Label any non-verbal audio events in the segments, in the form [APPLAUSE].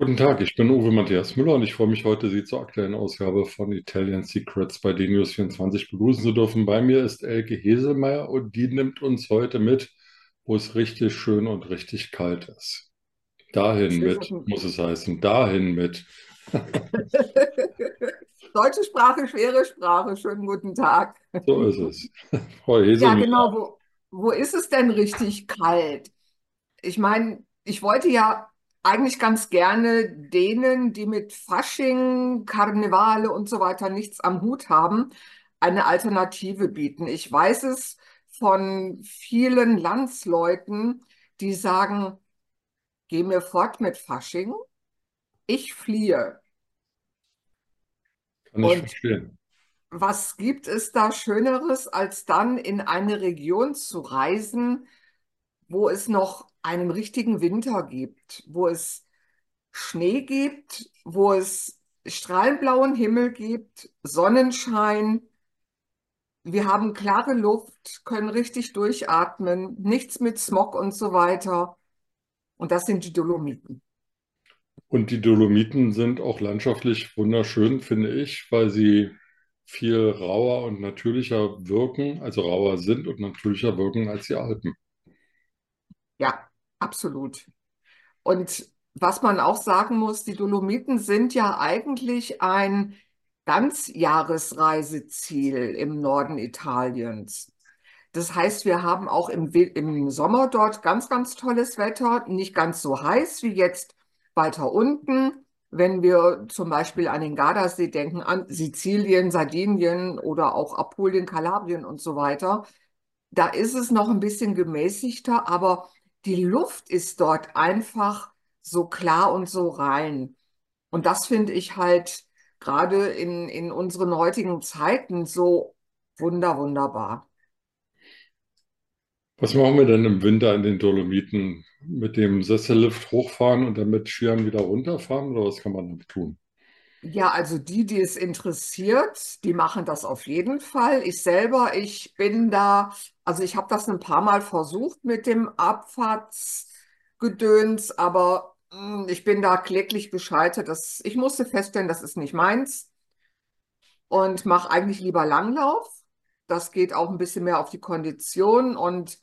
Guten Tag, ich bin Uwe Matthias Müller und ich freue mich heute, Sie zur aktuellen Ausgabe von Italian Secrets bei DNews24 begrüßen zu dürfen. Bei mir ist Elke Heselmeier und die nimmt uns heute mit, wo es richtig schön und richtig kalt ist. Dahin Schönen mit, muss es heißen, dahin mit. [LAUGHS] Deutsche Sprache, schwere Sprache. Schönen guten Tag. So ist es. [LAUGHS] Frau Ja, genau. Wo, wo ist es denn richtig kalt? Ich meine, ich wollte ja eigentlich ganz gerne denen, die mit Fasching, Karnevale und so weiter nichts am Hut haben, eine Alternative bieten. Ich weiß es von vielen Landsleuten, die sagen, geh mir fort mit Fasching, ich fliehe. kann ich Und verstehen. Was gibt es da Schöneres, als dann in eine Region zu reisen, wo es noch einen richtigen Winter gibt, wo es Schnee gibt, wo es strahlenblauen Himmel gibt, Sonnenschein. Wir haben klare Luft, können richtig durchatmen, nichts mit Smog und so weiter. Und das sind die Dolomiten. Und die Dolomiten sind auch landschaftlich wunderschön, finde ich, weil sie viel rauer und natürlicher wirken, also rauer sind und natürlicher wirken als die Alpen. Ja, absolut. Und was man auch sagen muss, die Dolomiten sind ja eigentlich ein Ganzjahresreiseziel im Norden Italiens. Das heißt, wir haben auch im, im Sommer dort ganz, ganz tolles Wetter, nicht ganz so heiß wie jetzt weiter unten. Wenn wir zum Beispiel an den Gardasee denken, an Sizilien, Sardinien oder auch Apulien, Kalabrien und so weiter, da ist es noch ein bisschen gemäßigter, aber die Luft ist dort einfach so klar und so rein. Und das finde ich halt gerade in, in unseren heutigen Zeiten so wunder, wunderbar. Was machen wir denn im Winter in den Dolomiten? Mit dem Sessellift hochfahren und dann mit Skiern wieder runterfahren oder was kann man damit tun? Ja, also die, die es interessiert, die machen das auf jeden Fall. Ich selber, ich bin da, also ich habe das ein paar Mal versucht mit dem Abfahrtsgedöns, aber ich bin da kläglich gescheitert. Das, ich musste feststellen, das ist nicht meins und mache eigentlich lieber Langlauf. Das geht auch ein bisschen mehr auf die Kondition und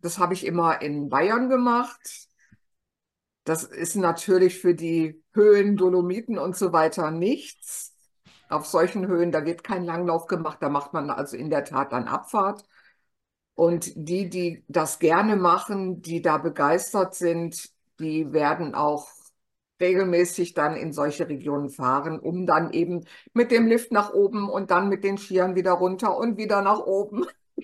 das habe ich immer in Bayern gemacht. Das ist natürlich für die Höhen, Dolomiten und so weiter nichts. Auf solchen Höhen, da wird kein Langlauf gemacht, da macht man also in der Tat dann Abfahrt. Und die, die das gerne machen, die da begeistert sind, die werden auch regelmäßig dann in solche Regionen fahren, um dann eben mit dem Lift nach oben und dann mit den Skiern wieder runter und wieder nach oben. [LAUGHS]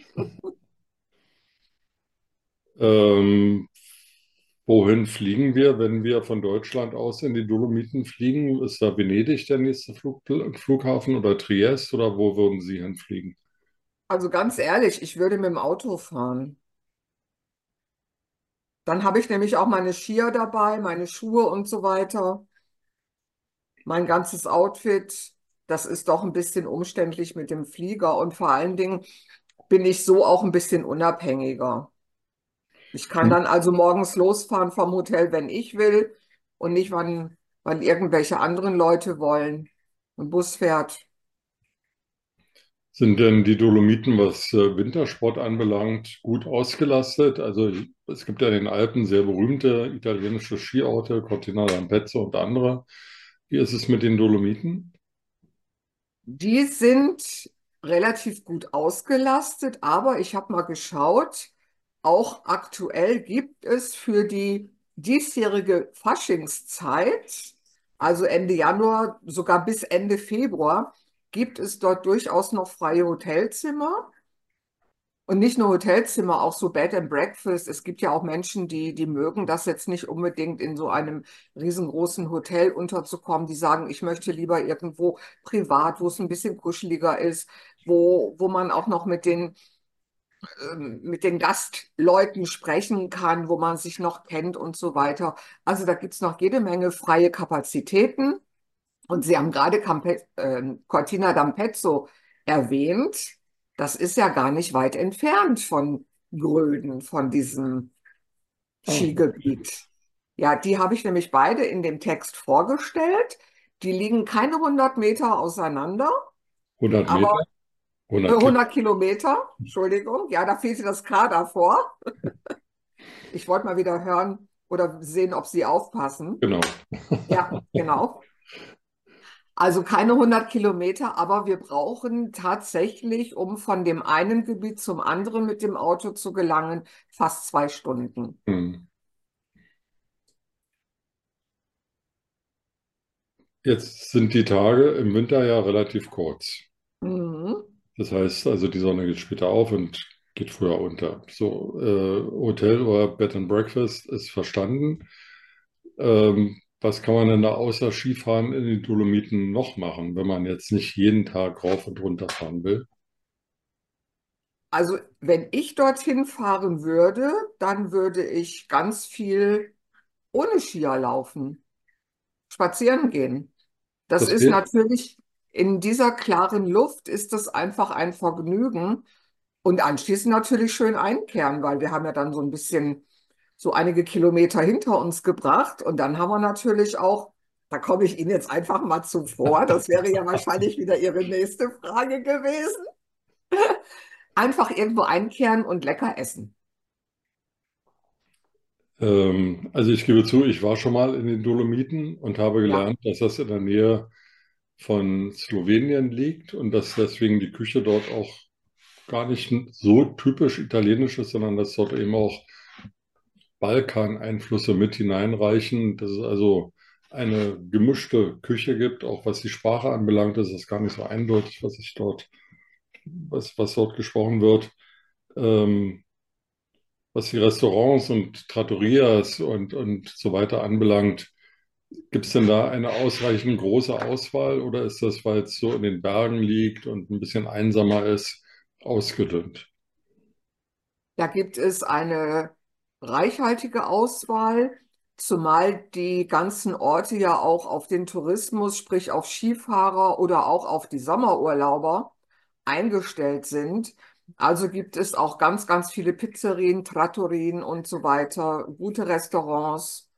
Ähm, wohin fliegen wir, wenn wir von Deutschland aus in die Dolomiten fliegen? Ist da Venedig der nächste Flug, Flughafen oder Triest oder wo würden Sie hinfliegen? Also ganz ehrlich, ich würde mit dem Auto fahren. Dann habe ich nämlich auch meine Skier dabei, meine Schuhe und so weiter, mein ganzes Outfit. Das ist doch ein bisschen umständlich mit dem Flieger und vor allen Dingen bin ich so auch ein bisschen unabhängiger. Ich kann dann also morgens losfahren vom Hotel, wenn ich will und nicht, wann, wann irgendwelche anderen Leute wollen. Ein Bus fährt. Sind denn die Dolomiten, was äh, Wintersport anbelangt, gut ausgelastet? Also es gibt ja in den Alpen sehr berühmte italienische Skiorte, Cortina d'Ampezzo und andere. Wie ist es mit den Dolomiten? Die sind relativ gut ausgelastet, aber ich habe mal geschaut, auch aktuell gibt es für die diesjährige Faschingszeit, also Ende Januar, sogar bis Ende Februar, gibt es dort durchaus noch freie Hotelzimmer. Und nicht nur Hotelzimmer, auch so Bed and Breakfast. Es gibt ja auch Menschen, die, die mögen das jetzt nicht unbedingt in so einem riesengroßen Hotel unterzukommen. Die sagen, ich möchte lieber irgendwo privat, wo es ein bisschen kuscheliger ist, wo, wo man auch noch mit den ähm, mit den Gastleuten sprechen kann, wo man sich noch kennt und so weiter. Also da gibt es noch jede Menge freie Kapazitäten. Und Sie haben gerade Campe äh, Cortina d'Ampezzo erwähnt. Das ist ja gar nicht weit entfernt von Gröden, von diesem Ah, Skigebiet. Ja, die habe ich nämlich beide in dem Text vorgestellt. Die liegen keine 100 Meter auseinander, 100 aber Meter, 100 Kilometer. 100 Kilometer, Entschuldigung. Ja, da fehlte das K davor. [LAUGHS] Ich wollte mal wieder hören oder sehen, ob Sie aufpassen. Genau. Ja, genau. [LAUGHS] Also keine 100 Kilometer, aber wir brauchen tatsächlich, um von dem einen Gebiet zum anderen mit dem Auto zu gelangen, fast zwei Stunden. Hm. Jetzt sind die Tage im Winter ja relativ kurz. Mhm. Das heißt also, die Sonne geht später auf und geht früher unter. So, äh, Hotel oder Bed and Breakfast ist verstanden. Ähm, was kann man denn da außer Skifahren in den Dolomiten noch machen, wenn man jetzt nicht jeden Tag rauf und runter fahren will? Also wenn ich dorthin fahren würde, dann würde ich ganz viel ohne Skier laufen, spazieren gehen. Das Das ist geht? natürlich in dieser klaren Luft ist das einfach ein Vergnügen und anschließend natürlich schön einkehren, weil wir haben ja dann so ein bisschen so einige Kilometer hinter uns gebracht und dann haben wir natürlich auch, da komme ich Ihnen jetzt einfach mal zuvor, das wäre ja wahrscheinlich wieder Ihre nächste Frage gewesen, einfach irgendwo einkehren und lecker essen. Ähm, also ich gebe zu, ich war schon mal in den Dolomiten und habe Ja. gelernt, dass das in der Nähe von Slowenien liegt und dass deswegen die Küche dort auch gar nicht so typisch italienisch ist, sondern dass dort eben auch Balkaneinflüsse mit hineinreichen. Dass es also eine gemischte Küche gibt, auch was die Sprache anbelangt, ist es gar nicht so eindeutig, was ich dort, was, was dort gesprochen wird. Ähm, was die Restaurants und Trattorias und, und so weiter anbelangt, gibt es denn da eine ausreichend große Auswahl oder ist das, weil es so in den Bergen liegt und ein bisschen einsamer ist, ausgedünnt? Da gibt es eine reichhaltige Auswahl, zumal die ganzen Orte ja auch auf den Tourismus, sprich auf Skifahrer oder auch auf die Sommerurlauber eingestellt sind. Also gibt es auch ganz, ganz viele Pizzerien, Trattorien und so weiter, gute Restaurants.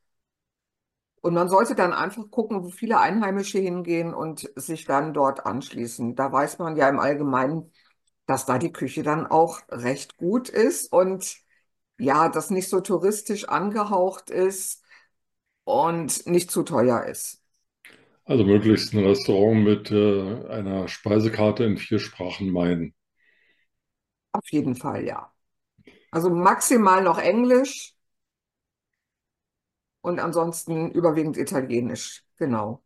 Und man sollte dann einfach gucken, wo viele Einheimische hingehen und sich dann dort anschließen. Da weiß man ja im Allgemeinen, dass da die Küche dann auch recht gut ist und ja, das nicht so touristisch angehaucht ist und nicht zu teuer ist. Also möglichst ein Restaurant mit äh, einer Speisekarte in vier Sprachen meiden. Auf jeden Fall, ja. Also maximal noch Englisch und ansonsten überwiegend Italienisch. Genau.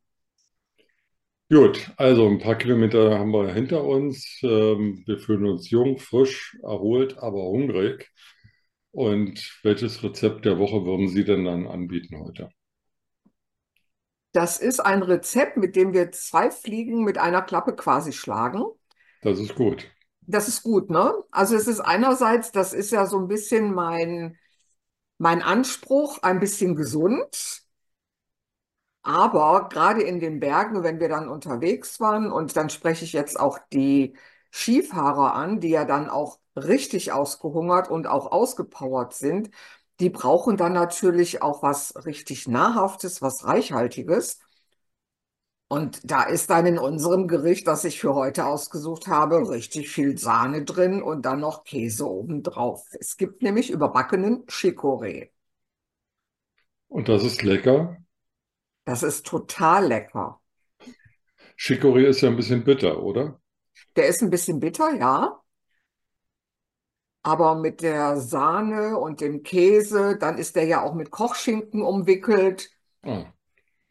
Gut, also ein paar Kilometer haben wir hinter uns. Ähm, wir fühlen uns jung, frisch, erholt, aber hungrig. Und welches Rezept der Woche würden Sie denn dann anbieten heute? Das ist ein Rezept, mit dem wir zwei Fliegen mit einer Klappe quasi schlagen. Das ist gut. Das ist gut, ne? Also es ist einerseits, das ist ja so ein bisschen mein, mein Anspruch, ein bisschen gesund. Aber gerade in den Bergen, wenn wir dann unterwegs waren, und dann spreche ich jetzt auch die Skifahrer an, die ja dann auch richtig ausgehungert und auch ausgepowert sind, die brauchen dann natürlich auch was richtig Nahrhaftes, was Reichhaltiges. Und da ist dann in unserem Gericht, das ich für heute ausgesucht habe, richtig viel Sahne drin und dann noch Käse obendrauf. Es gibt nämlich überbackenen Chicorée. Und das ist lecker. Das ist total lecker. Chicorée ist ja ein bisschen bitter, oder? Der ist ein bisschen bitter, ja, aber mit der Sahne und dem Käse, dann ist der ja auch mit Kochschinken umwickelt. Ah,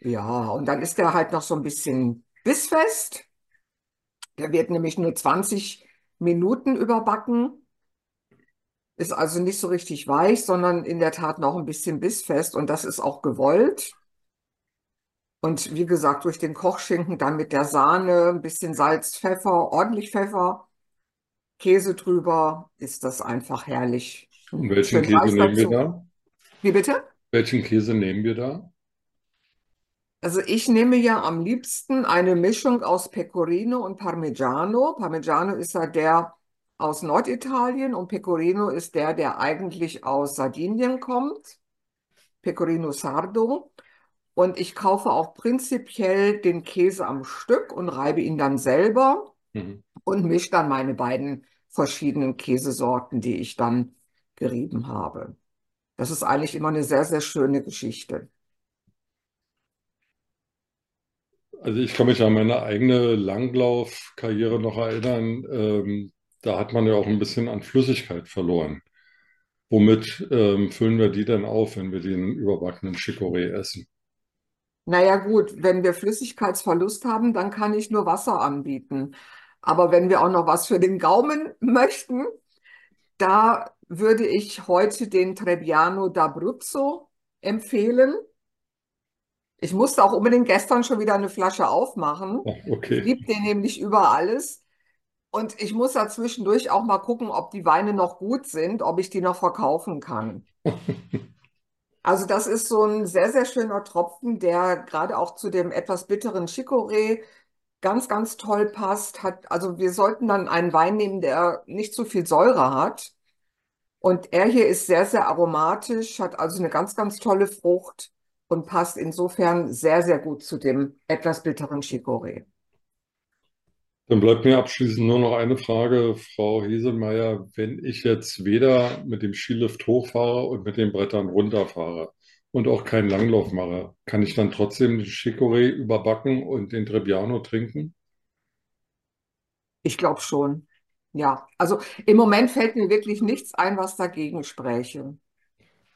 Ja, und dann ist der halt noch so ein bisschen bissfest. Der wird nämlich nur 20 Minuten überbacken. Ist also nicht so richtig weich, sondern in der Tat noch ein bisschen bissfest. Und das ist auch gewollt. Und wie gesagt, durch den Kochschinken dann mit der Sahne, ein bisschen Salz, Pfeffer, ordentlich Pfeffer. Käse drüber, ist das einfach herrlich. Und welchen Schön Käse nehmen wir da? Wie bitte? Welchen Käse nehmen wir da? Also ich nehme ja am liebsten eine Mischung aus Pecorino und Parmigiano. Parmigiano ist ja der aus Norditalien und Pecorino ist der, der eigentlich aus Sardinien kommt. Pecorino Sardo. Und ich kaufe auch prinzipiell den Käse am Stück und reibe ihn dann selber Mhm. Und mische dann meine beiden verschiedenen Käsesorten, die ich dann gerieben habe. Das ist eigentlich immer eine sehr, sehr schöne Geschichte. Also ich kann mich an meine eigene Langlaufkarriere noch erinnern. Ähm, da hat man ja auch ein bisschen an Flüssigkeit verloren. Womit ähm, füllen wir die denn auf, wenn wir den überbackenen Chicorée essen? Naja gut, wenn wir Flüssigkeitsverlust haben, dann kann ich nur Wasser anbieten. Aber wenn wir auch noch was für den Gaumen möchten, da würde ich heute den Trebbiano d'Abruzzo empfehlen. Ich musste auch unbedingt gestern schon wieder eine Flasche aufmachen. Ach, Ich okay. liebe den nämlich über alles. Und ich muss da zwischendurch auch mal gucken, ob die Weine noch gut sind, ob ich die noch verkaufen kann. [LAUGHS] Also das ist so ein sehr, sehr schöner Tropfen, der gerade auch zu dem etwas bitteren Chicorée ganz, ganz toll passt. Hat, also wir sollten dann einen Wein nehmen, der nicht so viel Säure hat. Und er hier ist sehr, sehr aromatisch, hat also eine ganz, ganz tolle Frucht und passt insofern sehr, sehr gut zu dem etwas bitteren Chicorée. Dann bleibt mir abschließend nur noch eine Frage, Frau Heselmeier. Wenn ich jetzt weder mit dem Skilift hochfahre und mit den Brettern runterfahre und auch keinen Langlauf mache, kann ich dann trotzdem den Chicorée überbacken und den Trebbiano trinken? Ich glaube schon. Ja, also im Moment fällt mir wirklich nichts ein, was dagegen spräche.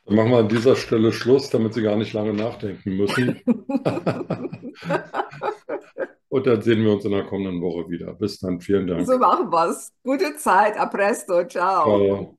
Dann machen wir an dieser Stelle Schluss, damit Sie gar nicht lange nachdenken müssen. [LAUGHS] Und dann sehen wir uns in der kommenden Woche wieder. Bis dann, vielen Dank. So machen wir's. Gute Zeit, a presto, ciao. Ciao.